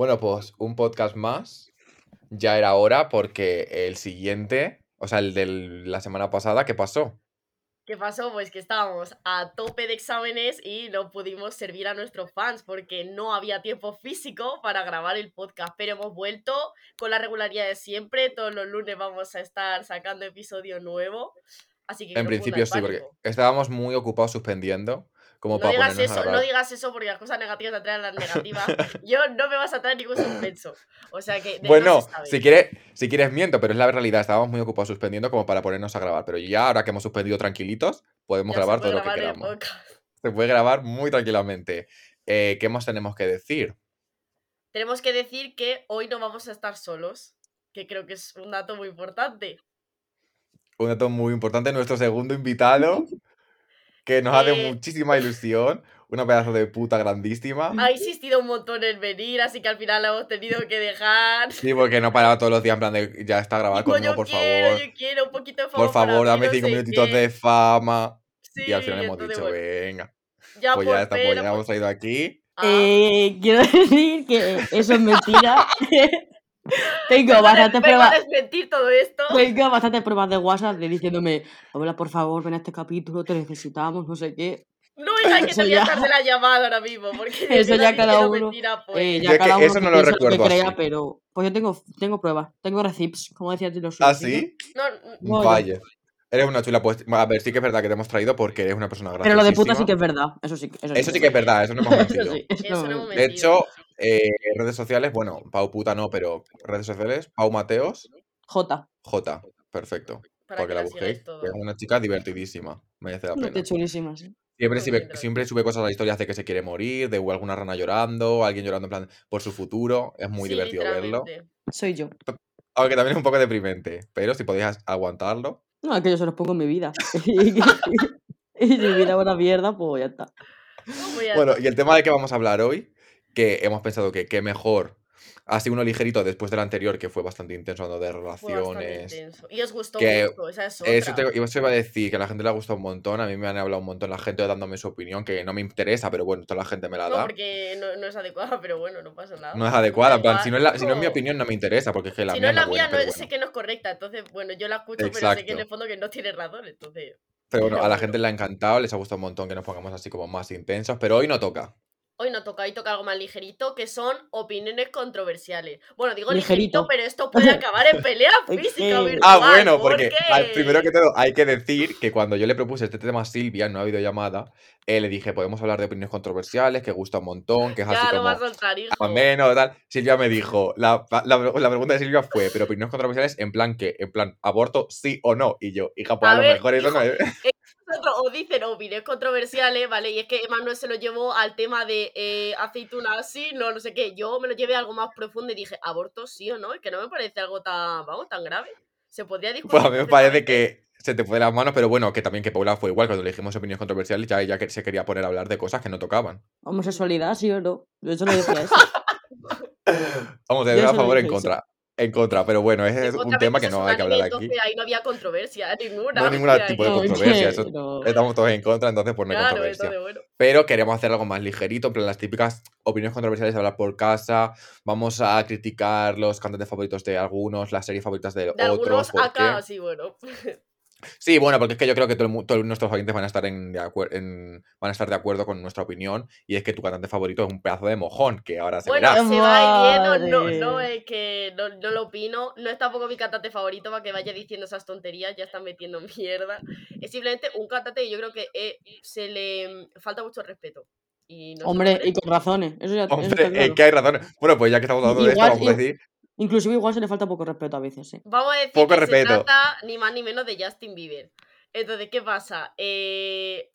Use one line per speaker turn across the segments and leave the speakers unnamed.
Bueno, pues un podcast más. Ya era hora porque el siguiente, o sea, el de la semana pasada, ¿qué pasó?
¿Qué pasó? Pues que estábamos a tope de exámenes y no pudimos servir a nuestros fans porque no había tiempo físico para grabar el podcast. Pero hemos vuelto con la regularidad de siempre. Todos los lunes vamos a estar sacando episodio nuevo. Así que
En principio sí, porque estábamos muy ocupados suspendiendo. Como
no digas eso, no digas eso porque las cosas negativas te traen las negativas. Yo no me vas a traer ningún suspenso. O sea que.
Bueno, si quieres, si quieres miento, pero es la realidad. Estábamos muy ocupados suspendiendo como para ponernos a grabar. Pero ya, ahora que hemos suspendido tranquilitos, podemos grabar todo lo que queramos. Se puede grabar muy tranquilamente. Eh, ¿Qué más tenemos que decir?
Tenemos que decir que hoy no vamos a estar solos. Que creo que es un dato muy importante.
Un dato muy importante. Nuestro segundo invitado que nos hace eh, muchísima ilusión. Una pedazo de puta grandísima.
Ha insistido un montón en venir, así que al final la hemos tenido que dejar.
Sí, porque no paraba todos los días en plan de ya está grabado conmigo, por favor.
Yo quiero un poquito de fama.
Por favor, dame cinco minutitos de fama. y al final hemos dicho, venga. Ya pues ya está, pues ya hemos traído aquí.
Ah. Eh, quiero decir que eso es mentira. Tengo bastantes pruebas.
todo esto.
Tengo bastantes pruebas de WhatsApp de diciéndome, hola, por favor, ven a este capítulo, te necesitamos, no sé qué.
No es que te voy a de la llamada ahora mismo, porque
eso ya cada uno. pues. eh, ya cada uno
eso no lo recuerdo.
Que crea, pero pues yo tengo, tengo pruebas, tengo receipts, como decía los
¿Ah, sí? No, no Vaya. Eres una chula, pues a ver, sí que es verdad que te hemos traído porque eres una persona grande.
Pero lo de puta sí que es verdad, eso sí.
Eso sí, que es verdad, eso no hemos mentido. de hecho, eh, redes sociales, bueno, Pau puta no, pero redes sociales, Pau Mateos.
J.
J, perfecto. Para porque la busquéis. Es una chica divertidísima. Merece la pena.
chulísima, sí.
Siempre sube, siempre sube cosas a la historia de que se quiere morir, de alguna rana llorando, alguien llorando en plan por su futuro. Es muy divertido verlo.
Soy yo.
Aunque también es un poco deprimente, pero si podías aguantarlo.
No, es que yo se los pongo en mi vida. y si mi vida es una mierda, pues ya está.
Bueno, y el tema de que vamos a hablar hoy que hemos pensado que qué mejor así uno ligerito después del anterior que fue bastante intenso hablando de relaciones.
Y os gustó mucho, esa es otra. Eso,
te, iba a decir que a la gente le ha gustado un montón, a mí me han hablado un montón la gente dándome su opinión, que no me interesa, pero bueno, toda la gente me la da.
No, porque no, es adecuada, pero bueno, no pasa nada.
No es adecuada, en plan, si no es, la, si no es mi opinión no me interesa, porque es que la
si
mía
no es
la mía,
no sé que no es correcta, entonces bueno, yo la escucho, pero sé que en el fondo que no tiene razón, entonces...
Pero bueno, a la gente le ha encantado, les ha gustado un montón que nos pongamos así como más intensos, pero hoy no toca.
Hoy no toca, hoy toca algo más ligerito, que son opiniones controversiales. Bueno, digo ligerito, pero esto puede acabar en pelea física virtual.
Ah, bueno, porque primero que todo hay que decir que cuando yo le propuse este tema a Silvia, no ha habido llamada, eh, le dije, podemos hablar de opiniones controversiales, que gusta un montón, que es así como...
a
menos, tal. Silvia me dijo, la, pregunta de Silvia fue, pero opiniones controversiales en plan que, en plan, aborto sí o no. Y yo, hija, pues a, lo mejor eso no es
o dicen opiniones controversiales, ¿vale? Y es que Emanuel se lo llevó al tema de eh, aceituna así, no, no sé qué. Yo me lo llevé a algo más profundo y dije, aborto sí o no, es que no me parece algo tan, vamos, tan grave. Se podría discutir.
Pues a mí me parece que se te fue de las manos, pero bueno, que también que Paula fue igual, cuando le dijimos opiniones controversiales, ya ella se quería poner a hablar de cosas que no tocaban.
Homosexualidad, sí o no. Yo eso lo decía eso.
Vamos, de a favor o en contra. En contra, pero bueno, ese es un tema que no hay que hablar aquí.
Ahí no había controversia ninguna.
No hay ningún tipo de controversia. Estamos todos en contra, entonces por pues no hay controversia. Pero queremos hacer algo más ligerito, en plan las típicas opiniones controversiales, hablar por casa. Vamos a criticar los cantantes favoritos de algunos, las series favoritas de,
de
otros.
Algunos acá, sí, bueno.
Sí, bueno, porque es que yo creo que todos nuestros oyentes van a estar en, van a estar de acuerdo con nuestra opinión y es que tu cantante favorito es un pedazo de mojón que ahora se
bueno,
verá.
se va no, no es que no, lo opino, no es tampoco mi cantante favorito para que vaya diciendo esas tonterías, ya están metiendo mierda. Es simplemente un cantante que yo creo que eh, se le falta mucho respeto.
Hombre, y con razones. Eso ya,
Hombre, es que hay razones. Bueno, pues ya que estamos hablando de esto, vamos a decir
Inclusive igual se le falta poco respeto a veces, ¿eh?
Vamos a decir poco que respeto. se trata ni más ni menos de Justin Bieber. Entonces, ¿qué pasa? Eh,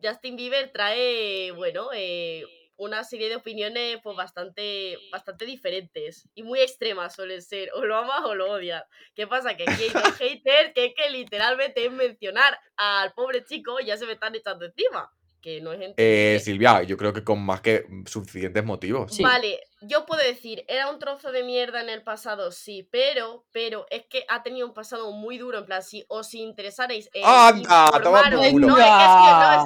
Justin Bieber trae, bueno, eh, una serie de opiniones pues bastante, bastante diferentes y muy extremas suelen ser. O lo amas o lo odias. ¿Qué pasa? Que aquí hay dos haters que es que literalmente es mencionar al pobre chico ya se me están echando encima. Que no es
Eh, Silvia, yo creo que con más que suficientes motivos.
Vale, yo puedo decir, era un trozo de mierda en el pasado, sí, pero, pero es que ha tenido un pasado muy duro, en plan, si os interesarais en
¡Anda! Toma
no, es que, no, es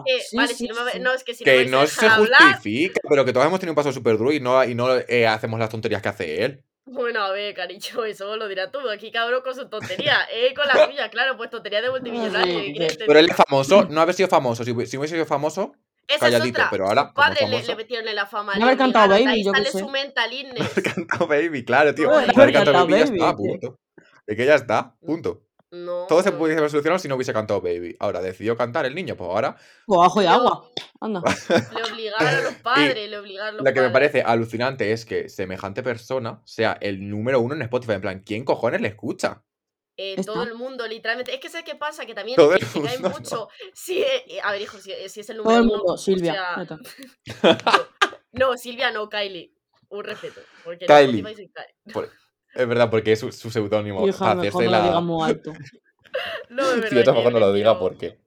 que, vale, si no, no, es que si
que no, se justifica, pero que todos hemos tenido un pasado súper duro y no, y no eh, hacemos las tonterías que hace él.
Bueno, a ver, cariño, eso lo dirás tú. Aquí cabrón con su tontería. Eh, con la suya, claro, pues tontería de multimillonario.
pero él es famoso, no haber sido famoso. Si, hubiese sido famoso, calladito, pero ahora. Su
padre le, le, metieron en la fama.
No haber cantado Baby, yo
sale
sé.
su mental illness.
haber cantado Baby, claro, tío. haber cantado Baby, ya está, punto. Es que ya está, punto. No, Todo se pudiese haber solucionado si no hubiese cantado Baby. Ahora decidió cantar el niño, pues ahora.
Pues abajo y agua. Anda.
Le obligaron a los padres, le obligaron a los
Lo que me parece alucinante es que semejante persona sea el número uno en Spotify. En plan, ¿quién cojones le escucha?
Eh, todo el mundo, literalmente. Es que ¿sabes qué pasa? Que también todo cae mucho. Sí, eh, a ver, hijo, si, si, es el número
todo el mundo, Silvia.
no, Silvia no, Kylie. Un respeto. Porque
Kylie. Es verdad, porque es su, su seudónimo.
Hija, mejor no la... lo diga muy alto.
no, es verdad.
Si yo tampoco no lo diga, ¿por qué?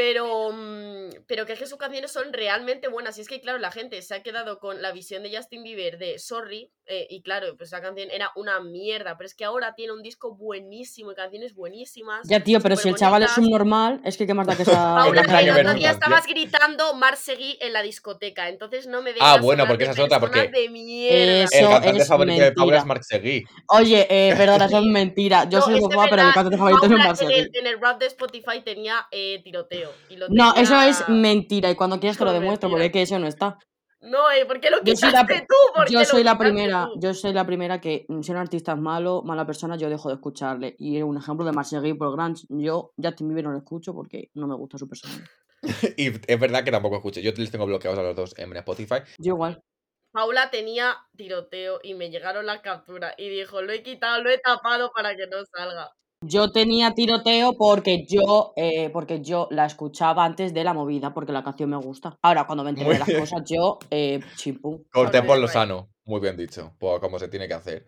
Pero, mm, pero que es que sus canciones son realmente buenas. Y es que, claro, la gente se ha quedado con la visión de Justin Bieber de Sorry. Eh, y claro, pues esa canción era una mierda. Pero es que ahora tiene un disco buenísimo y canciones buenísimas.
Ya, tío, pero si el chaval es un normal, es que qué más da que esa.
Paula, el otro día estabas gritando Marseguí en la discoteca. Entonces no me
Ah, bueno, porque esa es otra. Porque
de mierda.
el cantante favorito de Paula es Marseguí.
Oye, eh, perdona, eso es mentira. Yo soy guapa, pero mi cantante favorito es Marseguí.
En el, en el rap de Spotify tenía eh, tiroteo.
No, eso es mentira y cuando quieras te lo demuestro porque es que eso no está.
No, ¿y por qué lo quitaste tú?
yo soy la primera, yo soy la primera que mm, si un artista es malo, mala persona, yo dejo de escucharle. Y un ejemplo de Marseille por Grants, yo Justin Bieber no lo escucho porque no me gusta su persona.
y es verdad que tampoco escucho. Yo les tengo bloqueados a los dos en Spotify.
Yo igual.
Paula tenía tiroteo y me llegaron las capturas y dijo, lo he quitado, lo he tapado para que no salga.
Yo tenía tiroteo porque yo, eh, porque yo la escuchaba antes de la movida, porque la canción me gusta. Ahora, cuando me enteré de las cosas, yo, eh, chimpú.
Corté por lo sano, muy bien dicho, pues como se tiene que hacer.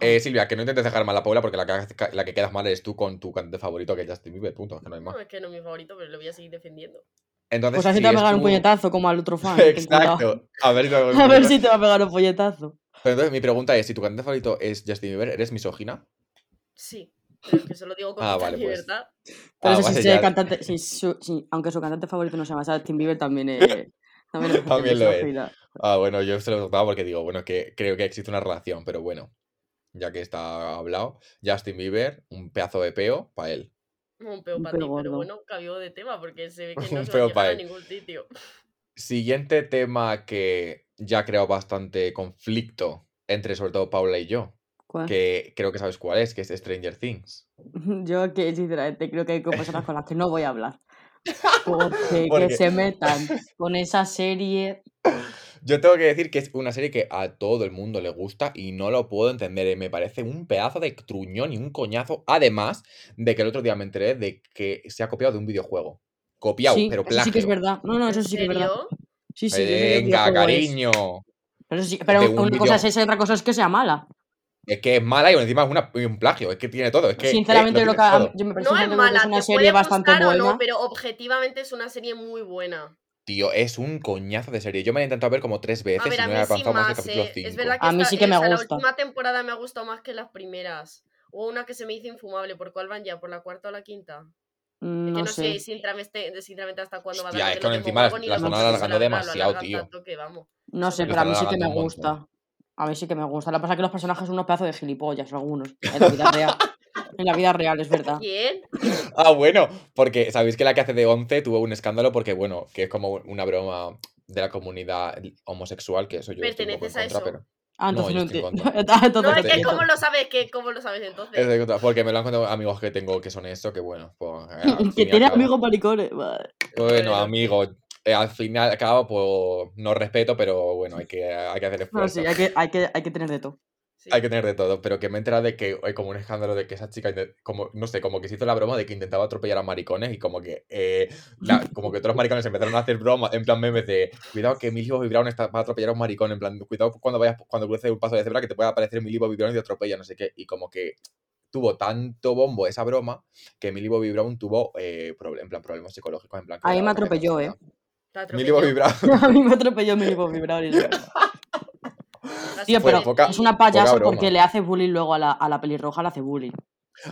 Eh, Silvia, que no intentes dejar mal a Paula porque la que, la que quedas mal eres tú con tu cantante favorito que es Justin Bieber, punto, es que no hay más.
No, es que no es mi favorito, pero lo voy a seguir defendiendo.
Entonces,
pues así te va a pegar un puñetazo como al otro fan.
Exacto. A ver,
a ver si te va a pegar un puñetazo.
entonces mi pregunta es, si tu cantante favorito es Justin Bieber, ¿eres misógina?
Sí. Pero que se lo digo con ah, vale, pues. libertad.
Pero ah, si, ya... cantante, si, si, aunque su cantante favorito no se llama Justin Bieber, también, es, también,
también lo es. Ah, bueno, yo se lo he preguntado porque digo, bueno, que creo que existe una relación, pero bueno, ya que está hablado, Justin Bieber, un pedazo de peo para él.
Un peo para ti, pero bueno, cambió de tema porque se ve que no se va a, a ningún sitio.
Siguiente tema que ya ha creado bastante conflicto entre sobre todo Paula y yo. Que creo que sabes cuál es, que es Stranger Things.
Yo que sinceramente creo que hay personas con las que no voy a hablar. Porque que se metan con esa serie.
Yo tengo que decir que es una serie que a todo el mundo le gusta y no lo puedo entender. Eh, me parece un pedazo de truñón y un coñazo. Además de que el otro día me enteré de que se ha copiado de un videojuego. Copiado, pero plagio.
sí que es verdad. No, no, eso sí que es verdad. Sí, sí.
Venga, cariño.
Pero, sí, pero una cosa es esa y otra cosa es que sea mala.
Es que es mala y encima es una, un plagio, es que tiene todo. Es que,
Sinceramente,
lo
que, yo me parece
no es mala,
es una serie bastante buena.
No, pero objetivamente es una serie muy buena.
Tío, es un coñazo de serie. Yo me he intentado ver como tres veces y no he avanzado más, el capítulo 5.
Eh, es verdad que
a mí sí que me gusta.
La última temporada me ha gustado más que las primeras. Hubo una que se me hizo infumable. ¿Por cuál van ya? ¿Por la cuarta o la quinta?
Mm, no,
no
sé,
sinceramente, sinceramente hasta cuándo va a
dar. es que encima las van alargando demasiado, tío.
no sé, pero a mí sí que me gusta. A mí sí que me gusta. Lo que pasa es que los personajes son unos pedazos de gilipollas, algunos. En la vida real. En la vida real, es verdad.
¿Quién?
Ah, bueno, porque sabéis que la que hace de 11 tuvo un escándalo porque, bueno, que es como una broma de la comunidad homosexual, que eso yo
¿Perteneces a eso? Pero...
Ah, entonces no, entiendo.
no, es que ¿cómo lo sabes? ¿Qué, ¿Cómo lo sabes entonces?
porque me lo han contado amigos que tengo que son eso, que bueno, pues...
que tiene amigos maricones.
Bueno, amigos, eh, al final acabo pues no respeto, pero bueno, hay que, hay que hacer esfuerzo.
sí, hay que, hay, que, hay que tener de todo.
Hay que tener de todo, pero que me he enterado de que hay como un escándalo de que esa chica, como, no sé, como que se hizo la broma de que intentaba atropellar a maricones y como que, eh, como que todos los maricones empezaron a hacer bromas, en plan memes de, cuidado que mil hijos vibraron está para atropellar a un maricón, en plan, cuidado cuando vayas, cuando cruces un paso de cebra que te pueda aparecer mil hijos vibraron y te atropella, no sé qué, y como que tuvo tanto bombo esa broma que Millie Bobby Brown tuvo eh, en plan, problemas psicológicos. En plan,
a mí me atropelló, ¿eh?
Millie Bobby Brown.
a mí me atropelló Millie Bobby Brown. Tío, pero es una payasa porque le hace bullying luego a la, a la pelirroja, le hace bullying.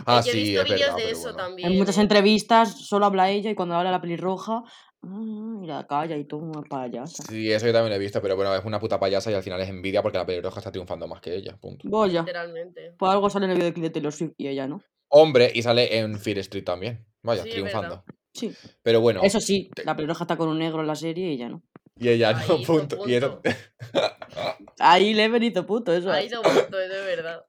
Ah, sí,
he visto vídeos de eso también.
En muchas entrevistas solo habla ella y cuando habla la pelirroja, ah, y la calla y todo, una payasa.
Sí, eso yo también lo he visto, pero bueno, es una puta payasa y al final es envidia porque la pelirroja está triunfando más que ella, punto.
Voy
Literalmente.
Pues algo sale en el video de Taylor Swift y ella, ¿no?
Hombre, y sale en Fear Street también. Vaya, triunfando.
Sí.
Pero bueno.
Eso sí, la pelirroja está con un negro en la serie y ella no.
Y ella no, punto. Y
Ahí le hizo puto, eso.
Ahí hizo punto, es de verdad.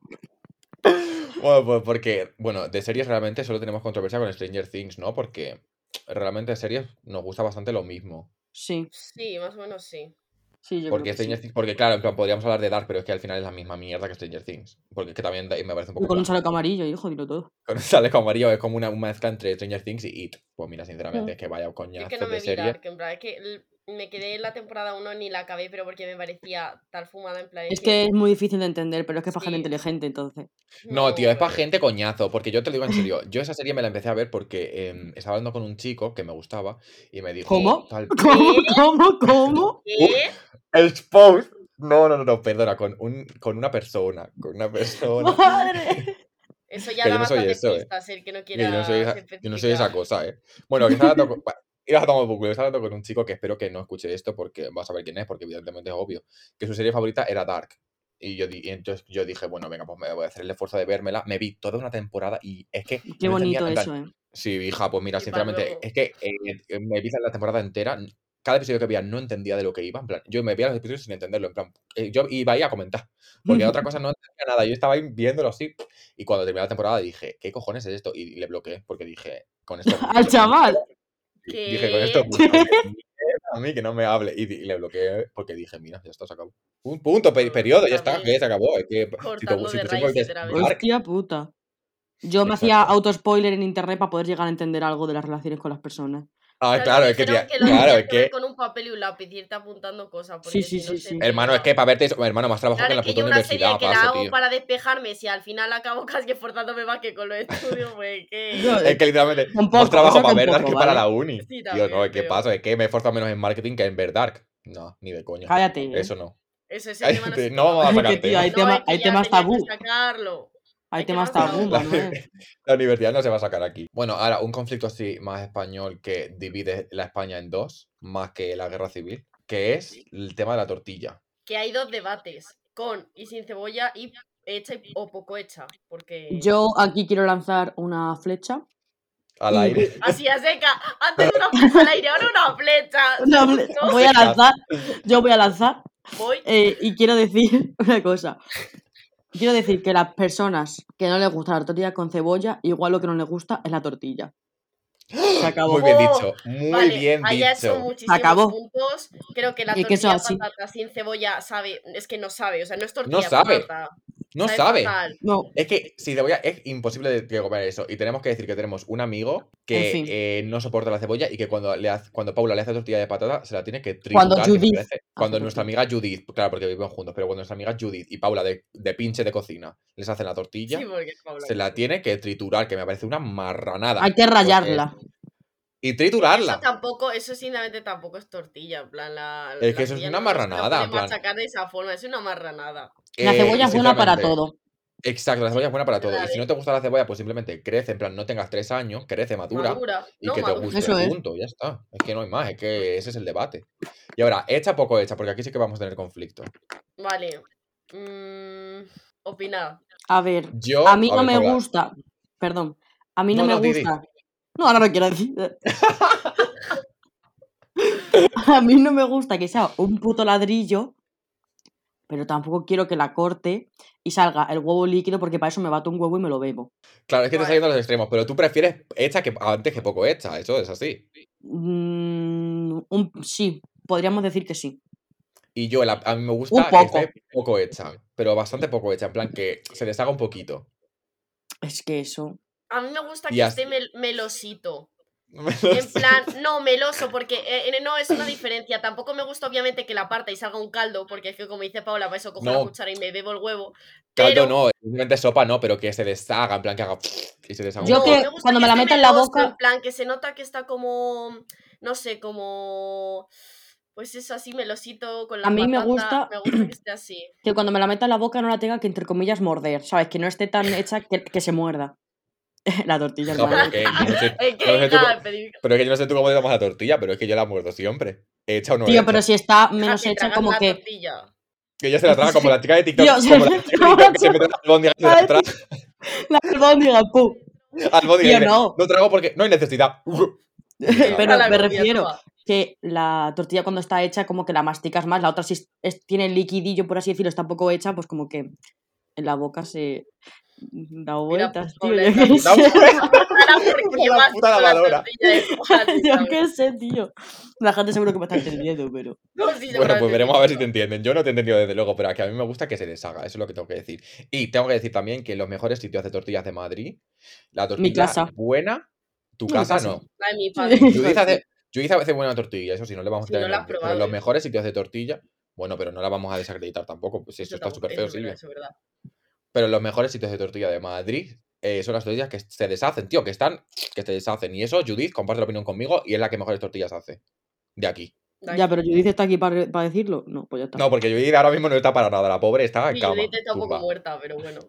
Bueno, pues porque, bueno, de series realmente solo tenemos controversia con Stranger Things, ¿no? Porque realmente de series nos gusta bastante lo mismo.
Sí.
Sí, más o menos sí.
Sí, yo
porque,
creo que sí.
porque claro, en plan, podríamos hablar de Dark, pero es que al final es la misma mierda que Stranger Things. Porque es que también me parece un poco.
con un chaleco amarillo, hijo, dilo todo.
Con un chaleco amarillo es como una, mezcla entre Stranger Things y It. Pues mira, sinceramente, mm. es que vaya coñazo
es que no me
de serie.
en plan, es que me quedé en la temporada 1 ni la acabé, pero porque me parecía tal fumada en plan.
Es que es muy difícil de entender, pero es que es para gente inteligente, entonces.
No, tío, es para gente coñazo, porque yo te lo digo en serio. Yo esa serie me la empecé a ver porque em, estaba hablando con un chico que me gustaba y me dijo.
¿Cómo? ¿Cómo? ¿Cómo? ¿Cómo?
¿Qué?
El post. No, no, no, perdona, con, un, con una persona. Con una persona.
¡Madre!
Eso ya da no bastante eso, eh. el que no quiera
yo no soy esa, yo no soy esa cosa, ¿eh? Bueno, que estaba Iba a tomar un poco. Estaba hablando con un chico que espero que no escuche esto porque vas a ver quién es, porque evidentemente es obvio. Que su serie favorita era Dark. Y yo, entonces yo dije, bueno, venga, pues me voy a hacer el esfuerzo de vérmela. Me vi toda una temporada y es que.
Qué bonito eso, ¿eh?
Sí, hija, pues mira, sinceramente, es que eh, me vi la temporada entera. Cada episodio que veía no entendía de lo que iba. En plan, yo me veía los episodios sin entenderlo. En plan, eh, yo iba ahí a comentar. Porque otra cosa no entendía nada. Yo estaba ahí viéndolo así. Y cuando terminé la temporada dije, ¿qué cojones es esto? Y le bloqueé porque dije, con esto.
¡Al chaval!
Dije, con esto, a mí que no me hable. Y, le bloqueé porque dije, mira, ya está, se acabó. Un punto, periodo, ya está, que se acabó. Es que,
si
Hostia puta. Yo me hacía auto-spoiler en internet para poder llegar a entender algo de las relaciones con las personas.
Ah, claro, es que, tía, claro, es que...
con un papel y un lápiz y irte apuntando cosas.
Sí, sí, sí, sí.
Hermano, es que para verte, hermano, más trabajo que en la puta universidad.
Una que la hago para despejarme, si al final acabo casi esforzándome más que con los estudios, pues que...
es que literalmente, más trabajo para ver que para la uni. Sí, Tío, no, ¿qué pasa? Es que me esforzo menos en marketing que en ver Dark. No, ni de coña.
Cállate. ¿eh?
Eso no.
Eso es el
tema no vamos a sacarte.
hay, tema, hay temas tabú.
Sacarlo.
Hay temas tabú,
La universidad no se va a sacar aquí. Bueno, ahora, un conflicto así más español que divide la España en dos, más que la guerra civil, que es el tema de la tortilla.
Que hay dos debates, con y sin cebolla y hecha o poco hecha. Porque...
Yo aquí quiero lanzar una flecha.
Al aire.
Así a seca. Antes una flecha al aire, ahora una flecha.
Voy a lanzar. Yo voy a lanzar.
Voy.
Eh, y quiero decir una cosa. Quiero decir que las personas que no les gusta la tortilla con cebolla, igual lo que no les gusta es la tortilla. Se acabó.
Muy bien dicho, muy bien dicho.
Se acabó.
Puntos. Creo que la tortilla de patata sin cebolla sabe, es que no sabe, o sea, no es tortilla
no sabe.
Patata.
No sabe. No. Es que si cebolla es imposible de comer eso. Y tenemos que decir que tenemos un amigo que eh, no soporta la cebolla y que cuando le hace, cuando Paula le hace tortilla de patata se la tiene que
triturar. Cuando Judith.
cuando nuestra amiga Judith, claro, porque vivimos juntos, pero cuando nuestra amiga Judith y Paula de, pinche de cocina les hacen la tortilla, se la tiene que triturar, que me parece una marranada.
Hay que rayarla.
Y triturarla.
Eso tampoco, eso simplemente tampoco es tortilla, en plan la.
Es que eso es una marranada.
En plan... de esa forma, es una marranada.
La cebolla es buena para todo.
Exacto, la cebolla es buena para todo. Y si no te gusta la cebolla, pues simplemente crece, en plan, no tengas tres años, crece, madura, y que te guste, Eso punto, ya está. Es que no hay más, es que ese es el debate. Y ahora, hecha poco hecha, porque aquí sí que vamos a tener conflicto.
Vale. Mm, opina.
A ver, a mí no me gusta, perdón, a mí no, me gusta. No, ahora no quiero decir. a mí no me gusta que sea un puto ladrillo pero tampoco quiero que la corte y salga el huevo líquido porque para eso me bato un huevo y me lo bebo.
Claro, es que te está yendo a los extremos, pero tú prefieres hecha que antes que poco hecha, eso es así.
Mm, sí, podríamos decir que sí.
Y yo, a mí me gusta poco. poco hecha, pero bastante poco hecha, en plan que se les haga un poquito.
Es que eso.
A mí me gusta que esté melosito. En plan, no, meloso, porque eh, no es una diferencia. Tampoco me gusta, obviamente, que la parta y salga un caldo, porque es que, como dice Paula, para eso cojo la cuchara y me bebo el huevo.
Caldo no, simplemente sopa no, pero que se deshaga, en plan que haga.
Y se deshaga. Yo que cuando me la meta en la boca.
En plan, que se nota que está como. No sé, como pues es así melosito con la
A mí me gusta,
me gusta que esté así.
Que cuando me la meta en la boca no la tenga que entre comillas morder, ¿sabes? Que no esté tan hecha que, que se muerda. la tortilla no,
pero, que, no sé, pero es que yo no sé tú cómo te la tortilla, pero es que yo la muerdo siempre. Hecha o no
Tío, pero si está menos hecha como que.
Tortilla.
Que ella se la traga como la chica de TikTok. como la chica de que se mete la albóndiga y se la traga.
La albóndiga, pu.
Albóndiga. No. no trago porque no hay necesidad.
pero me refiero que la tortilla cuando está hecha como que la masticas más, la otra si es, tiene liquidillo, por así decirlo, está poco hecha, pues como que en la boca se da vueltas, tío. Yo qué sé, tío. La gente seguro que me está entendiendo, pero.
bueno, pues veremos a ver si te entienden. Yo no te he entendido desde luego, pero que a mí me gusta que se deshaga, eso es lo que tengo que decir. Y tengo que decir también que los mejores sitios de tortillas de Madrid, la tortilla buena, tu casa, no.
mi padre.
Yo hice a veces buena tortilla, eso sí, no le vamos a tener. pero los mejores sitios de tortilla, bueno, pero no la vamos a desacreditar tampoco, pues eso está súper feo, Silvia. Pero los mejores sitios de tortilla de Madrid eh, son las tortillas que se deshacen, tío, que están, que se deshacen. Y eso, Judith, comparte la opinión conmigo y es la que mejores tortillas hace. De aquí.
Ya, pero Judith está aquí para, decirlo. No, pues ya está.
No, porque Judith ahora mismo no está para nada. La pobre está en cama.
Judith está un poco muerta, pero bueno.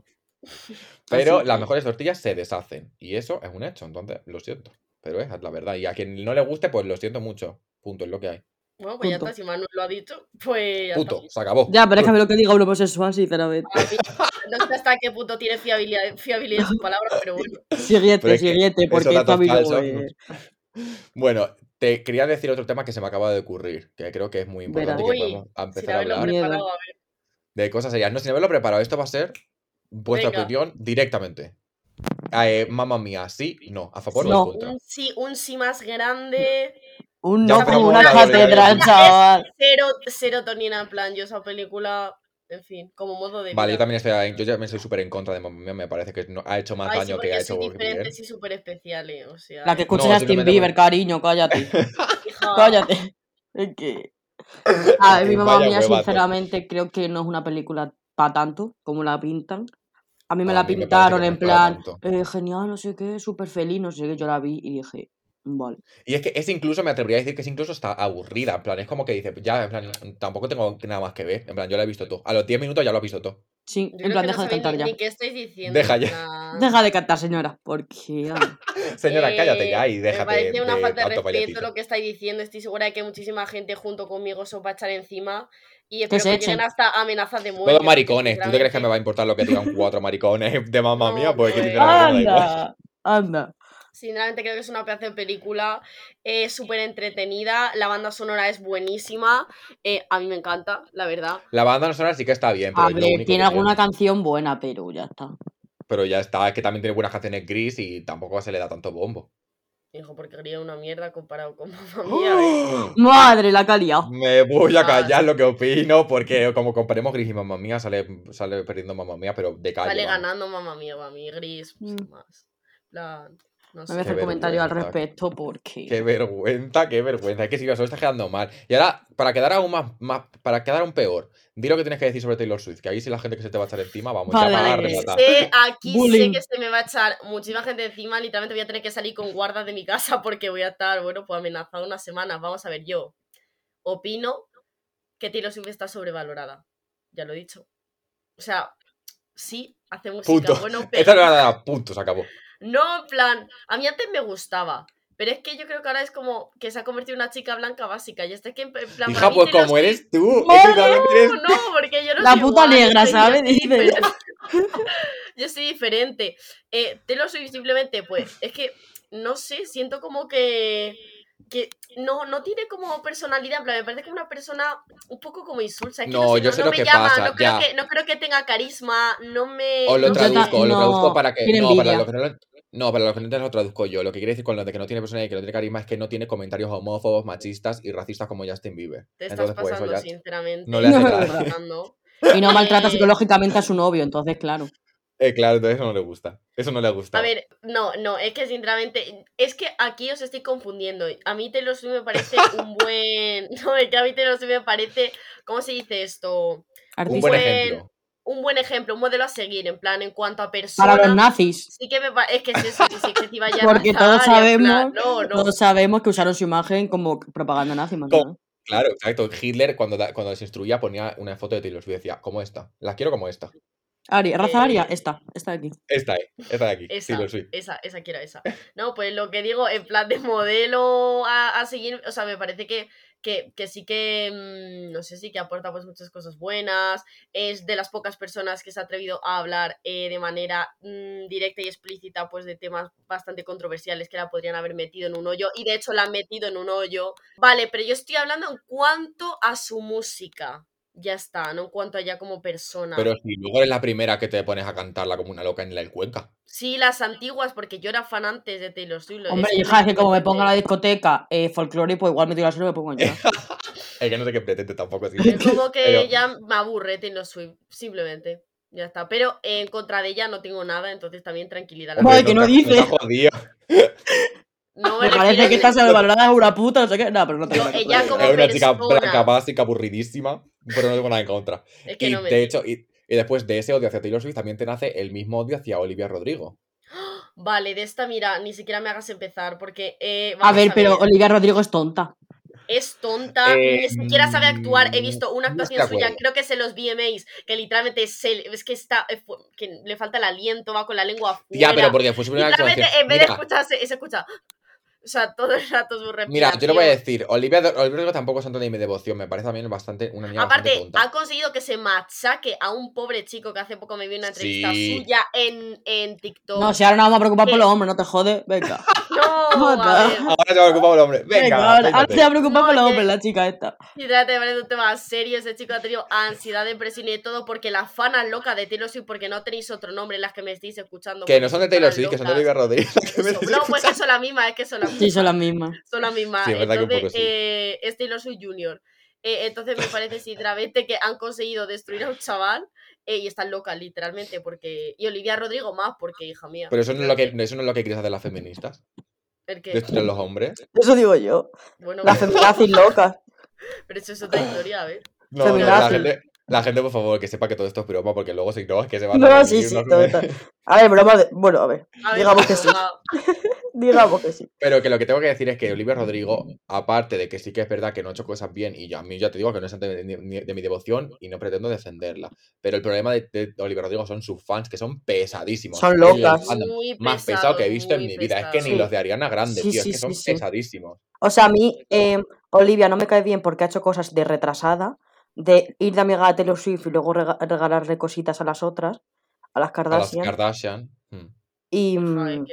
Pero las mejores tortillas se deshacen. Y eso es un hecho, entonces lo siento. Pero es la verdad. Y a quien no le guste, pues lo siento mucho. Punto, es lo que hay.
Bueno, pues ya está, si Manuel lo ha dicho, pues.
Puto, se acabó.
Ya, pero es que a ver lo que diga un homosexual, sinceramente.
No sé hasta qué punto tiene fiabilidad, fiabilidad su palabra, pero bueno.
Siguiente, siguiente, porque esto ha
Bueno, te quería decir otro tema que se me acaba de ocurrir, que creo que es muy importante que podamos empezar a hablar. De cosas serias. No, sin haberlo preparado, esto va a ser vuestra opinión directamente. Eh, mamma mía, sí, no, a favor o en contra.
Un sí, un sí más grande.
Un no, como una catedral, chaval.
Cero, serotonina, en plan, yo esa película, en fin, como modo de.
Vale, yo también estoy, yo ya me estoy súper en contra de Mamma me parece que no, ha hecho más daño que ha hecho.
diferentes y súper especiales, o sea.
La que escucha no, Justin Bieber, cariño, cállate. cállate. Es que. A ver, mi mamá mía, sinceramente, creo que no es una película para tanto como la pintan. A mí me la pintaron en plan, eh, genial, no sé qué, súper feliz, no sé qué, yo la vi y dije, vale.
Y es que es incluso, me atrevería a decir que es incluso está aburrida, en plan, es como que dice, ya, en plan, tampoco tengo nada más que ver, en plan, yo la he visto todo. A los 10 minutos ya lo has visto todo.
Sí, en plan, deja de cantar ya.
qué estáis diciendo.
Deja ya.
Deja de cantar, señora, porque...
señora, cállate ya y déjate
Me parece una falta de respeto lo que estáis diciendo, estoy segura de que muchísima gente junto conmigo se va a echar encima y espero que, lleguen hasta amenazas de muerte.
Todos maricones. ¿Tú te crees que me va a importar lo que digan cuatro maricones de mamá mía? Pues que
anda, anda.
Sinceramente creo que es una pedazo de película Es súper entretenida, la banda sonora es buenísima, eh, a mí me encanta, la verdad.
La banda sonora sí que está bien. Pero
a ver, tiene alguna canción buena, pero ya está.
Pero ya está, es que también tiene buenas canciones gris y tampoco se le da tanto bombo.
Hijo, porque quería una mierda comparado con mamá mía.
¡Oh! Madre, la calidad.
Me voy a callar lo que opino, porque como comparemos Gris y mamá mía, sale, sale perdiendo mamá mía, pero de calle.
Sale ganando mamá mía, mí, Gris, pues, mm. más.
No sé. Me voy a hacer comentario al respecto porque.
Qué vergüenza, qué vergüenza. Es que si solo estás quedando mal. Y ahora, para quedar aún más, más, para quedar aún peor, di lo que tienes que decir sobre Taylor Swift, que ahí si la gente que se te va a echar encima, vamos a pagar,
sé, Aquí sé que se me va a echar muchísima gente encima, literalmente voy a tener que salir con guardas de mi casa porque voy a estar, bueno, pues amenazado una semana. Vamos a ver, yo opino que Taylor Swift está sobrevalorada. Ya lo he dicho. O sea, sí, hace música
punto.
bueno,
pero... Esta no era punto, se acabó.
No, en plan, a mí antes me gustaba. Pero es que yo creo que ahora es como que se ha convertido en una chica blanca básica. Y este que en plan.
Hija, pues como eres tú.
No, no, porque yo no
La puta negra, ¿sabes?
Yo soy diferente. Eh, te lo soy simplemente, pues, es que, no sé, siento como que que no, no tiene como personalidad, en plan, me parece que es una persona un poco como insulsa. Es que no, yo sé lo que pasa. No creo que, no creo que tenga carisma, no me.
O lo
no
traduzco, lo traduzco para que. No, para lo que no lo, no, para los que no lo traduzco yo. Lo que quiere decir con lo de que no tiene personalidad y que no tiene carisma es que no tiene comentarios homófobos, machistas y racistas como Justin Bieber.
Te estás pues, pasando, sinceramente.
No le hace
Y no maltrata psicológicamente a su novio, entonces, claro.
Eh, claro, entonces eso no le gusta. Eso no le gusta.
A ver, no, no, es que sinceramente, es que aquí os estoy confundiendo. A mí Taylor Swift me parece un buen. No, es que a mí Taylor Swift me parece. ¿Cómo se dice esto?
Un buen ejemplo
un buen ejemplo, un modelo a seguir, en plan, en cuanto a personas.
Para los nazis.
Sí que me es que es eso, sí, que vaya
Porque todos sabemos, todos sabemos que usaron su imagen como propaganda nazi.
Claro, exacto. Hitler, cuando, cuando les instruía, ponía una foto de Taylor Swift y decía, como esta, las quiero como esta.
Ari, raza aria, eh, esta, esta de aquí.
Esta, eh, esta de aquí.
Esa, esa, esa quiero esa. No, pues lo que digo, en plan de modelo a, a seguir, o sea, me parece que que, sí que, mm, no sé, sí que aporta pues muchas cosas buenas, es de las pocas personas que se ha atrevido a hablar eh, de manera mm, directa y explícita pues de temas bastante controversiales que la podrían haber metido en un hoyo y de hecho la han metido en un hoyo. Vale, pero yo estoy hablando en cuanto a su música. Ya está, no en cuanto a ella como persona.
Pero si luego eres la primera que te pones a cantarla como una loca en la Cuenca.
Sí, las antiguas, porque yo era fan antes de Taylor Swift.
Hombre, hija, es que como me ponga la discoteca eh, folclore, pues igual me tiro la suelo y me pongo ya.
es que no sé qué pretende tampoco.
Es como que ya me aburre Taylor Swift, simplemente. Ya está. Pero en contra de ella no tengo nada, entonces también tranquilidad.
Hombre, que no, dice. No me, parece que esta valorada es una puta, no sé qué. No, pero no tengo
no, ella como
Es una chica blanca, básica, aburridísima, pero no tengo nada en contra. Es que y no me... de hecho, y, y, después de ese odio hacia Taylor Swift también te nace el mismo odio hacia Olivia Rodrigo.
Vale, de esta, mira, ni siquiera me hagas empezar, porque. Eh,
a ver, pero Olivia Rodrigo es tonta.
Es tonta, ni eh, siquiera sabe actuar. He visto una actuación suya, creo que es en los VMAs, que literalmente es, es que está. Eh, que le falta el aliento, va con la lengua fuera.
Ya, pero porque fue su primera actuación.
En vez de escucharse, se escucha. O sea, todo el rato su respiración.
Mira, yo lo voy a decir. Olivia, Olivia tampoco es tanto de mi devoción. Me parece también bastante una niña
Aparte, ha conseguido que se machaque a un pobre chico que hace poco me vi una entrevista suya en, en TikTok.
No, si ahora nos vamos a preocupar por los hombres, no te jode. Venga.
no,
Ahora se va a preocupar por los hombres. Venga.
ahora, se va a preocupar por los hombres, la chica esta.
Y trate de parece un tema serio. Ese chico ha tenido ansiedad, depresión y de todo porque la fana loca de Taylor Swift, porque no tenéis otro nombre las que me estéis escuchando.
Que no son de Taylor Swift, que son de Olivia Rodríguez.
No, pues que son las mismas, es que son las mismas.
Sí, son las mismas.
Son las mismas. entonces, eh, es Taylor Swift Junior. Eh, entonces me parece sinceramente que han conseguido destruir a un chaval eh, y están locas, literalmente, porque. Y Olivia Rodrigo más, porque, hija mía.
Pero eso no es lo que, eso no es lo que quieres hacer las feministas.
¿El qué?
Destruir a los hombres.
Eso digo yo. Bueno, las feministas locas.
Pero eso es otra historia, a ver.
No, la gente, la gente, por favor, que sepa que todo esto es broma, porque luego si no, es que se van
a... No, sí, sí, todo, A ver, broma de... Bueno, a ver, digamos que sí. Digamos que sí.
Pero que lo que tengo que decir es que Olivia Rodrigo, aparte de que sí que es verdad que no ha hecho cosas bien, y a mí ya te digo que no es de, mi devoción y no pretendo defenderla, pero el problema de, de, Olivia Rodrigo son sus fans, que son pesadísimos.
Son locas.
más pesado, que he visto en mi vida. Es que ni los de Ariana Grande, tío, es que son pesadísimos.
O sea, a mí, eh, Olivia no me cae bien porque ha hecho cosas de retrasada, de ir de amiga a Taylor Swift y luego regalarle cositas a las otras, a las Kardashian.
A las Kardashian. Hmm.
Y, mm,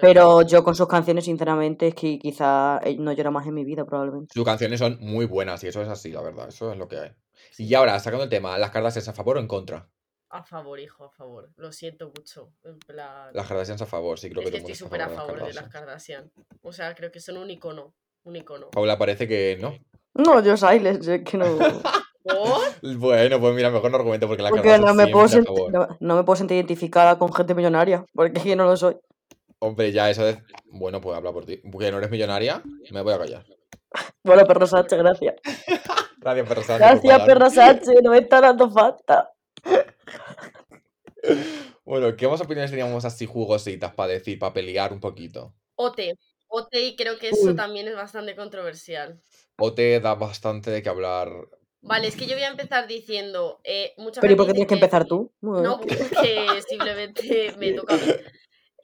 pero yo con sus canciones, sinceramente, es que quizá eh, no lloro más en mi vida, probablemente.
Sus canciones son muy buenas y eso es así, la verdad. Eso es lo que hay. Y ahora, sacando el tema, ¿las Kardashians a favor o en contra?
A favor, hijo, a favor. Lo siento mucho.
Las Kardashians a favor, sí, creo
es
que,
estoy súper a favor de las Kardashian. O sea, creo que son un icono. Un icono.
Paula parece que no.
No, yo Siles, que no.
Bueno, pues mira, mejor no argumento porque la
porque no me, puedo sentir, no, me puedo sentir identificada con gente millonaria, porque es que no lo soy.
Hombre, ya eso es. Bueno, pues habla por ti. Porque no eres millonaria, me voy a callar.
Bueno, perro Sánchez, gracias.
gracias, perro Sánchez.
Gracias, perro Sánchez, no me está dando falta.
bueno, ¿qué más opiniones teníamos así jugositas para decir, para pelear un poquito?
Ote. Ote, y creo que eso también es bastante controversial.
Ote da bastante de qué hablar
Vale, es que yo voy a empezar diciendo. Eh,
¿Pero y por qué tienes que empezar tú?
No, porque simplemente me toca a mí.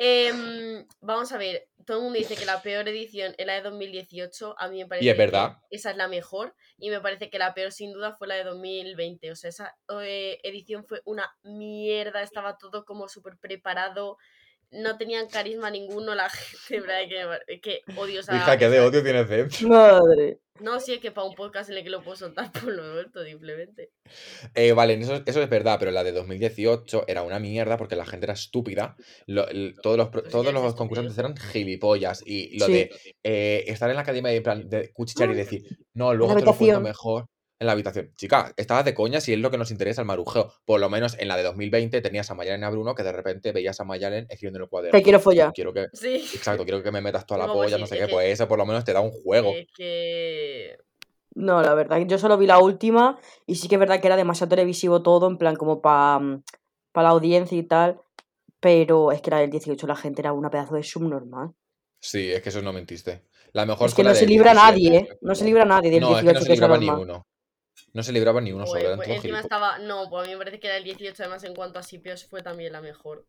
Em, vamos a ver, todo el mundo dice que la peor edición es la de 2018. A mí me parece
y es verdad.
que esa es la mejor. Y me parece que la peor, sin duda, fue la de 2020. O sea, esa eh, edición fue una mierda. Estaba todo como súper preparado no tenían carisma ninguno la gente, ¿verdad? Que, que odio
a... Hija, que de odio tienes de
Madre.
No, sí, es que para un podcast en el que lo puedo soltar, por lo vuelto, simplemente.
Eh, vale, eso, eso, es verdad, pero la de 2018 era una mierda porque la gente era estúpida. todos los, pues todos los concursantes eran gilipollas. Y lo de eh, estar en la academia y de cuchichar y decir, no, luego te lo cuento mejor. En la habitación. Chica, estabas de coña si es lo que nos interesa el marujeo. Por lo menos en la de 2020 tenías a Mayalen y a Bruno que de repente veías a Mayalen escribiendo en el cuaderno.
Te quiero follar.
Quiero que,
Sí.
exacto, quiero que me metas toda la polla, no sé qué.
que-
Pues eso por lo menos te da un juego.
Es que.
No, la verdad, yo solo vi la última y sí que es verdad que era demasiado televisivo todo, en plan como para la audiencia y tal, pero es que era del 18, la gente era una pedazo de subnormal.
Sí, es que eso no mentiste. La mejor
Es que no se libra
17,
nadie, ¿eh? No se libra nadie del
No, es que
18,
no se
que
libraba ni uno. No se libraba ni uno
Pues,
solo,
pues,
todos
encima estaba. No, pues a mí me parece que era el 18, además, en cuanto a sipios, fue también la mejor.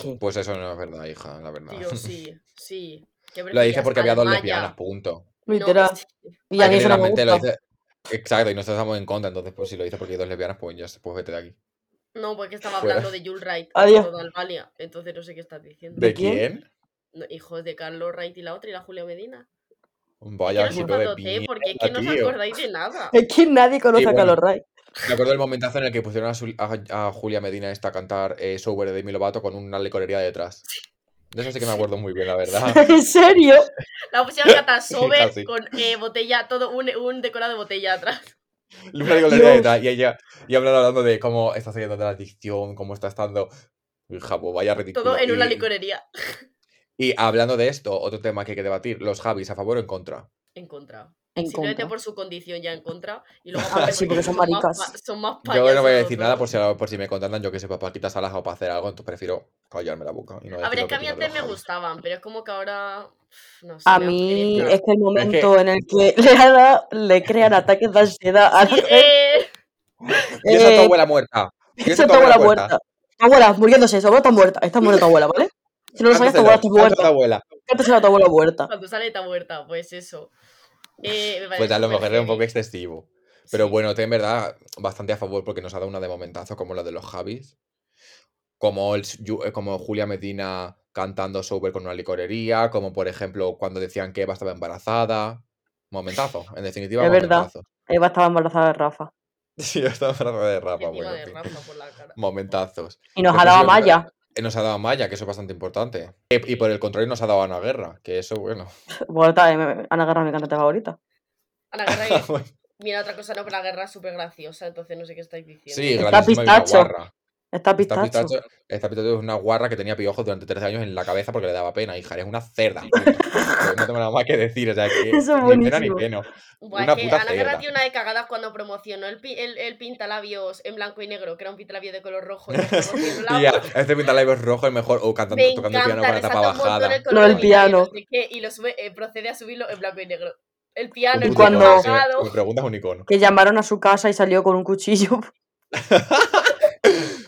¿Qué?
Pues eso no es verdad, hija, la verdad.
Tío, sí, sí. ¿Qué
Lo dice
preferías,
porque había dos lesbianas, punto.
No,
Literal.
pues,
Y a mí eso no me
literalmente lo
gusta.
dice. Exacto, y nosotros estamos en contra, entonces pues si lo dice porque hay dos lesbianas, pues ya pues vete de aquí.
No, porque estaba hablando de Jules Wright,
Adiós.
no de Albalia, entonces no sé qué estás diciendo.
¿De
quién?
No, hijos de Carlos Wright y la otra y la Julia Medina.
Vaya,
es que no
de
porque es que no os acordáis de nada.
Es que nadie conoce
Sí,
a Carlos
bueno.
Ray.
Me acuerdo del momentazo en el que pusieron a, Sul- a- a Julia Medina esta a cantar eh, Sober de Demi Lovato con una licorería detrás. De eso sí que me acuerdo muy bien, la verdad.
¿En serio?
La pusieron a cantar sober
Casi.
con eh, botella, todo un, un decorado de botella atrás.
Una licorería
Dios.
detrás y ella y hablando, hablando de cómo está saliendo de la adicción, cómo está estando. Hija, pues vaya ridículo.
Todo en una licorería.
Y hablando de esto, otro tema que hay que debatir, los Javis, ¿a favor o en contra?
En contra.
En
Simplemente
contra.
por su condición ya en contra. Y luego
Ah, sí, porque son maricas.
son más
Yo no voy a decir nada por si, por si me contratan, yo que sé, Paquita Salas o para hacer algo, entonces prefiero callarme la boca. Y no
A ver, es que a mí antes me gustaban, pero es como que ahora. No sé.
A mí es que el momento en el que le, ha dado- le crean ataques de ansiedad a la
eh,
Piensa tu
eh,
abuela muerta.
Esa
tu
tu abuela
abuela
muerta. Tu abuela muriéndose, tu abuela está muerta. Está muerta tu abuela, ¿vale? Si no lo sabes, tu abuela está muerta.
abuela.
Tu abuela muerta.
cuando sale está muerta, pues eso. Eh,
Pues a lo mejor era un poco excesivo. Pero
Sí.
bueno, estoy en verdad bastante a favor porque nos ha dado una de momentazo como la de los Javis. Como, el, eh, como Julia Medina cantando Sober con una licorería. Como por ejemplo cuando decían que Eva estaba embarazada. Momentazo, en definitiva,
Es verdad. Eva estaba embarazada de Rafa.
Sí, estaba embarazada de Rafa, bueno,
de
en fin.
Rafa por la cara.
Momentazos.
Y nos ha dado
es
Maya.
Nos ha dado a Maya, que eso es bastante importante. Eh, Y por el contrario nos ha dado a Ana Guerra, que eso, bueno.
Bueno, también, Ana Guerra es mi cantante favorita.
A la guerra que- Mira, otra cosa no, pero la guerra es súper graciosa, entonces no sé qué estáis diciendo.
sí,
Está
grandísima y una
pistacho.
Esta
pistacho.
pistacho, esta pistacho es una guarra que tenía piojos durante 13 años en la cabeza porque le daba pena, hija. Es una cerda. no tengo nada más que decir, o sea que
Eso es
ni pena ni.
Buah,
una
es que
puta
Ana Guerra
cerda.
tiene una de cagadas cuando promocionó el, el, el pintalabios en blanco y negro, que era un pintalabios de color rojo. y
Tía, este pintalabios rojo es mejor, o cantando,
Me
tocando el piano con la tapa bajada.
el mi labio,
piano.
no sé qué, y lo sube, eh, procede a subirlo en blanco y negro. El piano,
Un
el
Y cuando-
si me preguntas un icono.
Que llamaron a su casa y salió con un cuchillo.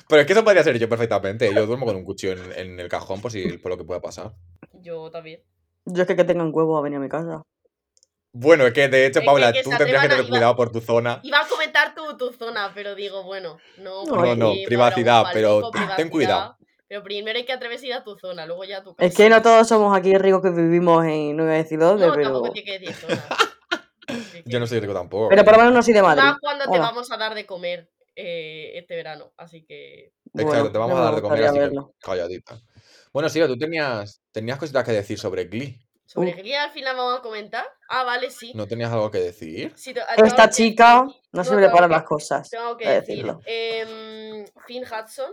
Pero es que eso podría ser yo perfectamente. Yo duermo con un cuchillo en, en el cajón por, si, por lo que pueda pasar.
Yo también.
Yo es que que tengan huevo a venir a mi casa.
Bueno, es que de hecho,
Es
Paula,
que
tú tendrías que tener
iba-
cuidado por tu zona.
Iba a comentar tu, tu zona, pero digo, bueno, no.
No,
No, privacidad, pero ten cuidado.
Pero primero hay que atreverse a ir a tu zona, luego ya a tu casa.
Es que no todos somos aquí ricos que vivimos en, no voy a decir dónde,
No,
pero...
tampoco tiene que decir zona. Así
Yo no soy rico tampoco.
Pero por lo menos no soy de Madrid.
Más cuando te
Hola.
vamos a dar de comer eh, este verano, así que...
Exacto,
Bueno,
te vamos
no
a dar de comer, así que calladita. Bueno, sí, tú tenías, tenías cositas que decir sobre Glee.
¿Sobre qué al final vamos a comentar? Ah, vale, sí.
¿No tenías algo que decir?
Sí,
Esta chica
decir-
no se prepara las cosas.
Tengo que
decirlo.
em, Finn Hudson,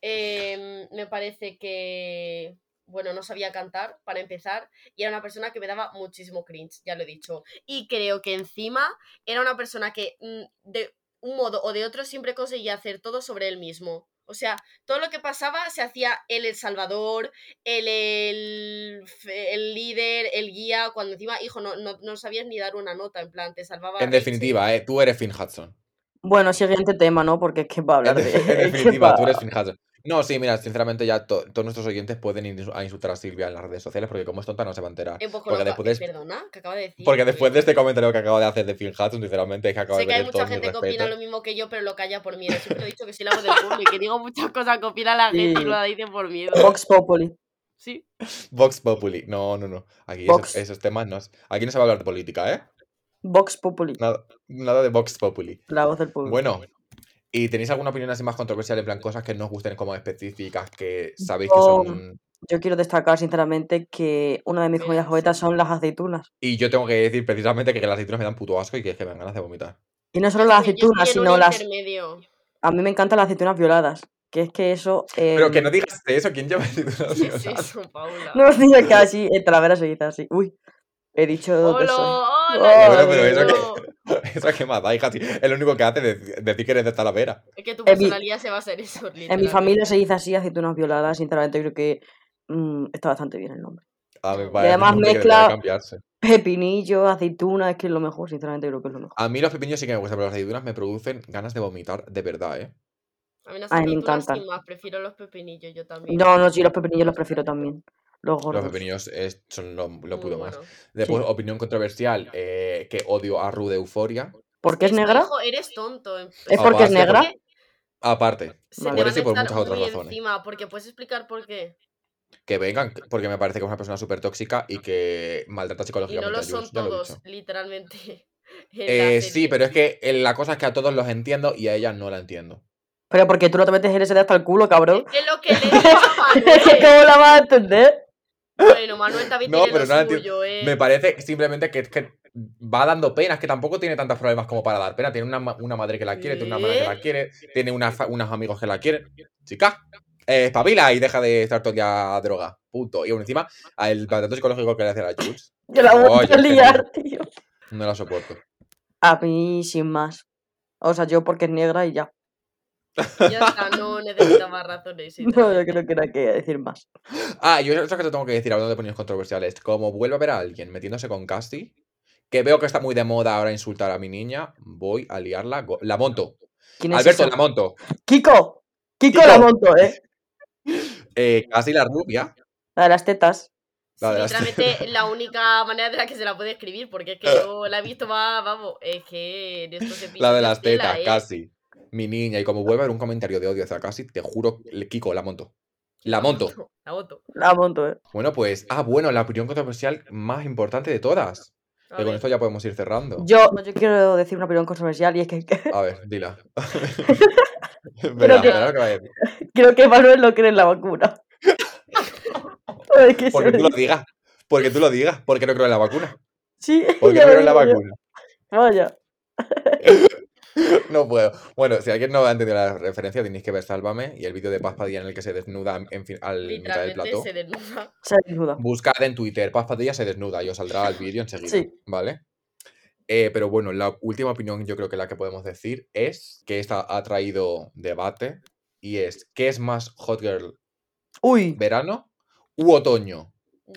em, me parece que, bueno, no sabía cantar, para empezar, y era una persona que me daba muchísimo cringe, ya lo he dicho. Y creo que encima era una persona que mm, de un modo o de otro siempre conseguía hacer todo sobre él mismo. O sea, todo lo que pasaba se hacía él el salvador, él el, el líder, el guía, cuando encima, hijo, no, no, no sabías ni dar una nota, en plan, te salvaba.
En definitiva, eh, tú eres Finn Hudson.
Bueno, siguiente tema, ¿no? Porque es que va a hablar de...
en definitiva, tú eres Finn Hudson. No, sí, mira, sinceramente ya to- todos nuestros oyentes pueden a insultar a Silvia en las redes sociales porque como es tonta no se va a enterar.
Eh, pues
Porque
lo
después de,
Perdona, que acaba de decir.
porque
que-
después de este comentario que acabo de hacer de Finn Hudson, sinceramente es que acabo
Sé
de
que hay
perder
mucha
todo mi
gente que opina
respeto.
lo mismo que yo, pero lo calla por miedo. Siempre he dicho que soy la voz del público y que digo muchas cosas que opina la gente y
Sí.
lo dice por miedo.
Vox Populi.
Sí.
Vox Populi. No, no, no. Aquí
Vox.
esos, esos temas no. es- Aquí no se va a hablar de política, ¿eh?
Vox Populi.
Nada, nada de Vox Populi.
La voz del pueblo.
Bueno, ¿y tenéis alguna opinión así más controversial? En plan, cosas que no os gusten como específicas, que sabéis que son...
Yo quiero destacar, sinceramente, que una de mis comidas favoritas son las aceitunas.
Y yo tengo que decir precisamente que las aceitunas me dan puto asco y que, es que me dan ganas de vomitar.
Y no solo las aceitunas, sino las. A mí me encantan las aceitunas violadas. Que es que eso.
Pero que no em, digas eso, ¿quién lleva aceitunas violadas? ¿Qué es eso,
Paula? No, digo que así, en Talavera se dice así. Uy, he dicho.
¡Hola! ¡Hola!
Bueno, pero eso que. Eso que mata, hija. Es lo único que hace es decir que eres de Talavera.
Es que tu personalidad se va a hacer eso.
En mi familia se dice así, aceitunas violadas. Sinceramente, creo que mm, está bastante bien el nombre.
A
y además mezcla pepinillo, aceitunas, es que es lo mejor, sinceramente creo que es lo mejor.
A mí los pepinillos sí que me gustan, pero las aceitunas me producen ganas de vomitar de verdad, ¿eh?
A mí, me encantan. Más, prefiero los pepinillos yo también.
No, no, sí, los pepinillos los prefiero también. Los,
los pepinillos son lo, lo puto más. Después, opinión controversial, eh, que odio a Ru de Euforia.
¿Por qué es negra?
Hijo, eres tonto.
¿Es porque es negra?
Aparte. por eso y por muchas otras razones.
Encima, porque puedes explicar por qué
que vengan, porque me parece que es una persona súper tóxica y que maltrata psicológicamente.
Y no lo son todos, literalmente.
Eh, sí, pero es que eh, la cosa es que a todos los entiendo y a ella no la entiendo.
Pero porque tú no te metes en ese hasta el culo, cabrón.
Es lo que le Manuel.
¿Cómo la vas a entender?
Bueno, Manuel también no, tiene pero lo suyo, eh.
Me parece simplemente que, que va dando penas, que tampoco tiene tantos problemas como para dar pena. Tiene una, una madre que la quiere, tiene una madre que la quiere, tiene unos amigos que la quieren. Chica, eh, espabila y deja de estar todo el día droga. Punto. Y aún encima, el maltrato psicológico que le hace a la Jules.
Que la voy a liar, tío.
No la soporto.
A mí, sin más. O sea, yo porque es negra y ya.
Ya está, no necesito más razones.
No, yo creo que no hay que decir más.
Ah, yo otra cosa que tengo que decir hablando de opiniones controversiales. Como vuelvo a ver a alguien metiéndose con Casti, que veo que está muy de moda ahora insultar a mi niña, voy a liarla. La monto. ¿Quién es Alberto, la monto.
Kiko. Kiko. la monto, eh.
Eh, casi la rubia.
La de las tetas.
La la única manera de la que se la puede escribir, porque es que yo la he visto más, vamos, es que en esto se
La de las tetas, ¿eh? casi. Mi niña, y como vuelve a haber un comentario de odio hacia casi, te juro, Kiko, la monto. La monto.
La monto.
La monto, eh.
Bueno, pues, ah, bueno, la opinión controversial más importante de todas. Que con esto ya podemos ir cerrando.
Yo, yo quiero decir una opinión controversial y es que.
A ver, dila.
creo, que, creo que Manuel no cree en la vacuna.
porque tú lo digas. Porque tú lo digas. Porque no creo en la vacuna.
Sí.
Porque no creo en la vacuna.
Vaya.
No puedo. Bueno, si alguien no ha entendido la referencia, tenéis que ver Sálvame y el vídeo de Paz Padilla en el que se desnuda en fin, al mitad del plató.
Se desnuda.
Se desnuda.
Buscad en Twitter Paz Padilla se desnuda y os saldrá el vídeo enseguida. Sí. ¿Vale? Eh, pero bueno, la última opinión yo creo que la que podemos decir es que esta ha traído debate y es ¿qué es más Hot Girl?
Uy.
¿Verano u otoño?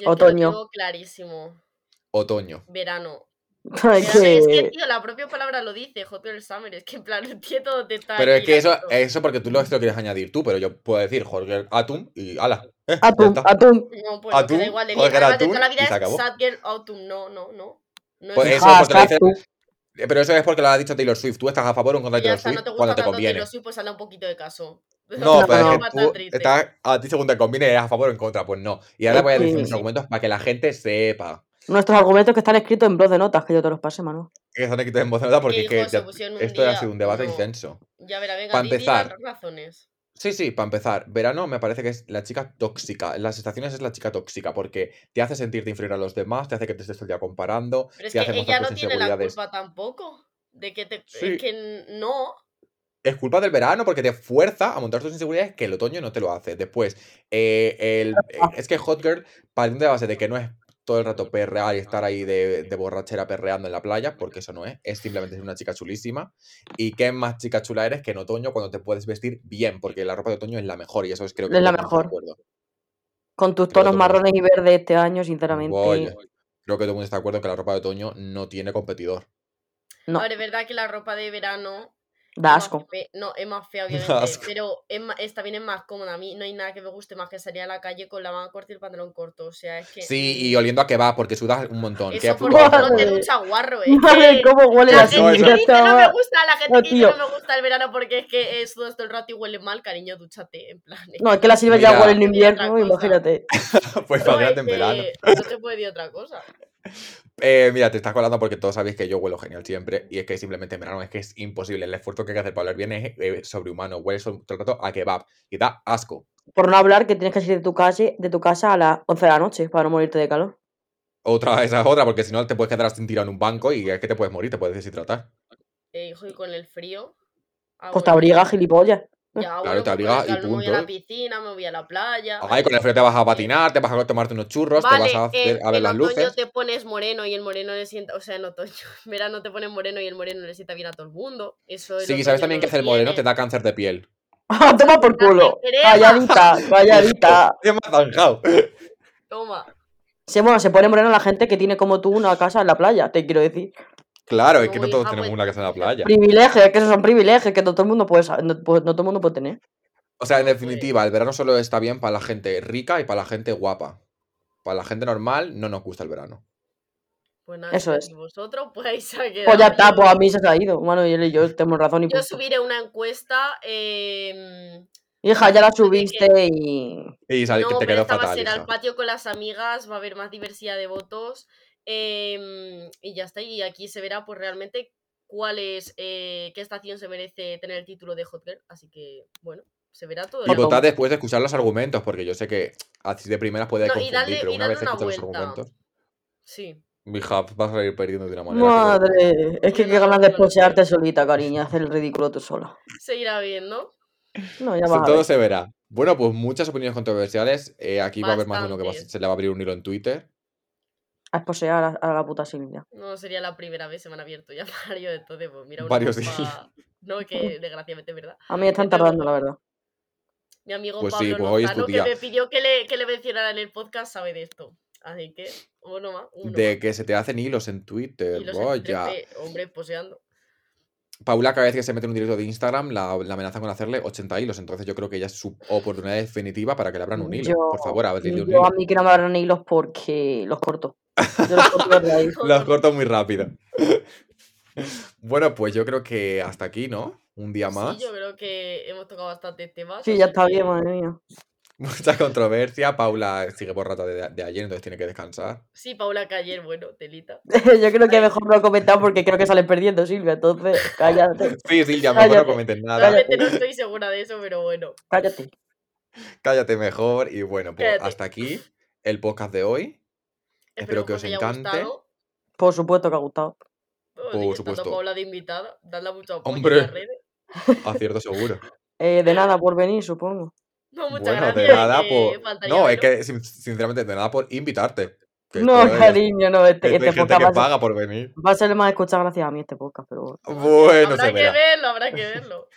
otoño.
clarísimo.
Otoño.
Verano.
Es
que, tío, la propia palabra lo dice, Hot Girl Summer, es que en plan, entiendo dónde está.
Pero es que eso, eso porque tú lo, quieres añadir tú, pero yo puedo decir Hot Girl Atom y ala.
Eh, atum, Atum.
No, pues atum, da igual, de toda la vida es Sad Girl Autumn, no, no, no.
No pues eso porque lo dices, eh, pero eso es porque lo ha dicho Taylor Swift. Tú estás a favor o en contra de Taylor Swift
no
cuando
te
conviene.
Taylor Swift, pues hazle un poquito de caso.
No, pero es que tú estás, a ti según te conviene, eres a favor o en contra. Pues no. Y ahora voy a decir mis argumentos para que la gente sepa.
Nuestros argumentos que están escritos en voz de notas, que yo te los pasé, mano.
Que están escritos en voz de notas porque es que esto ha sido un debate intenso.
Ya verá, venga, para empezar. Razones.
Sí, sí, para empezar, verano me parece que es la chica tóxica. En las estaciones es la chica tóxica porque te hace sentirte inferior a los demás, te hace que te estés todo el día comparando.
Pero es
que
ella no tiene la culpa tampoco. De que te. Es que no.
Es culpa del verano porque te fuerza a montar tus inseguridades que el otoño no te lo hace. Después, eh, el, es que Hot Girl, partiendo de base de que no es todo el rato perrear y estar ahí de, borrachera perreando en la playa, porque eso no es, es simplemente ser una chica chulísima. Y qué más chica chula eres que en otoño cuando te puedes vestir bien, porque la ropa de otoño es la mejor y eso es creo que
es la mejor. Con tus tonos marrones y verdes este año, sinceramente.
creo que todo el mundo está de acuerdo que la ropa de otoño no tiene competidor.
No. Ahora, es verdad que la ropa de verano
Da asco.
No, es más fea, obviamente. Pero es esta también es más cómoda. A mí no hay nada que me guste más que salir a la calle con la manga corta y el pantalón corto. O sea, es que.
Sí, y oliendo a que va, porque sudas un montón.
Eso por no te ducha guarro, eh.
Vale, ¿cómo huele
la gente dice no me gusta, la gente que dice no me gusta el verano porque es que sudas todo el rato y huele mal, cariño, dúchate. En plan.
No, es que la silva ya huele en invierno, imagínate.
pues para en verano.
No te puede decir otra cosa.
Eh, mira, te estás colando porque todos sabéis que yo huelo genial siempre y es que simplemente en verano es que es imposible. El esfuerzo que hay que hacer para oler bien es eh, sobrehumano. Huele todo el rato a kebab y da asco.
Por no hablar que tienes que salir de tu, calle, de tu casa a las 11 de la noche para no morirte de calor.
Otra, esa es otra, porque si no te puedes quedar sin tirado en un banco y es que te puedes morir, te puedes deshidratar.
Eh, hijo, y con el frío.
Ah, pues te abrigas, gilipollas.
Ya, claro, te abrigas y punto. Me
voy a la piscina, me voy a la playa.
Ay, con el frío te vas a patinar, te vas a tomarte unos churros, te vas a, hacer, a ver las luces. En otoño
te pones moreno y el moreno le sienta, o sea, en otoño, en verano te pones moreno y el moreno le sienta bien a todo el mundo. Eso
sí, sabes también que hacer el moreno te da cáncer de piel.
Ah, toma por culo. Calladita, calladita.
me zanjado.
Toma.
Sí, bueno, se pone moreno la gente que tiene como tú una casa en la playa, te quiero decir.
Claro, es que no todos tenemos pues una casa en la playa.
Privilegios, es que esos son privilegios que no todo el mundo puede, no, no todo el mundo puede tener.
O sea, en definitiva, el verano solo está bien para la gente rica y para la gente guapa. Para la gente normal no nos gusta el verano.
Pues nada, Eso es. vosotros pues
a Pues ya está, pues a mí se ha ido. Bueno, yo, yo tengo razón y
Yo subiré una encuesta. Eh,
Hija, ya la subiste y.
Y sale, que te quedó fatal. Va a ser
al patio con las amigas, va a haber más diversidad de votos. Em, y ya está. Y aquí se verá, pues realmente, cuál es. Eh, qué estación se merece tener el título de Hot Girl. Así que, bueno se verá todo.
Y votad después de escuchar los argumentos, porque yo sé que así de primeras puede no, confundir, pero una vez escuchas los argumentos.
Sí.
Mi hub vas a ir perdiendo de una manera.
Madre, es que qué ganas de posearte solita, cariño, hacer el ridículo tú sola.
Se irá bien, ¿no?
No, ya va.
Todo se verá. Bueno, pues muchas opiniones controversiales. Eh, aquí va a haber más de uno que se le va a abrir un hilo en Twitter.
A esposear a, la puta Silvia.
No, sería la primera vez se me han abierto ya varios, entonces, pues mira, una
Varios sí.
No, que desgraciadamente es verdad.
A mí están tardando, la verdad.
Mi amigo pues Pablo sí, pues que me pidió que le, que le mencionara en el podcast, sabe de esto. Así que, uno más.
de que se te hacen hilos en Twitter. Vaya.
hombre, poseando.
Paula cada vez que se mete en un directo de Instagram la, la amenazan con hacerle 80 hilos, entonces yo creo que ella es su oportunidad definitiva para que le abran un hilo. Por favor, a ver,
un yo a mí que no me abran hilos porque los corto. Yo
los corto, los corto muy rápido. bueno, pues yo creo que hasta aquí, ¿no? un día más.
Sí, yo creo que hemos tocado bastantes temas.
Sí, ya está bien, madre mía.
Mucha controversia. Paula sigue por rato de, ayer, entonces tiene que descansar.
Sí, Paula que ayer, bueno, telita.
yo creo que mejor no he comentado porque creo que sale perdiendo Silvia, entonces cállate.
sí, Silvia, mejor no comentes nada.
Realmente no estoy segura de eso, pero bueno.
Cállate.
Cállate mejor y bueno, pues hasta aquí el podcast de hoy. Espero, que os encante.
Por supuesto que ha gustado.
por supuesto.
Paula de invitada, dadle mucho apoyo Hombre. en las redes.
Acierto seguro.
Eh, de nada por venir, supongo.
No, muchas bueno,
de nada por. No, es que sinceramente, de nada por invitarte.
No, cariño, no. Este,
este podcast que paga por venir.
Va a ser más escuchado gracias a mí este podcast, pero
bueno.
habrá que verlo, habrá que verlo.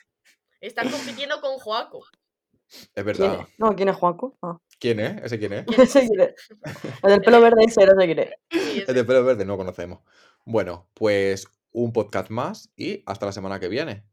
Estás compitiendo con Joaco.
Es verdad.
No, ¿quién es? Ah.
¿Quién es? ¿Ese quién es?
ese quién es. El del pelo verde ese no sé quién es.
El del pelo verde no conocemos. Bueno, pues un podcast más y hasta la semana que viene.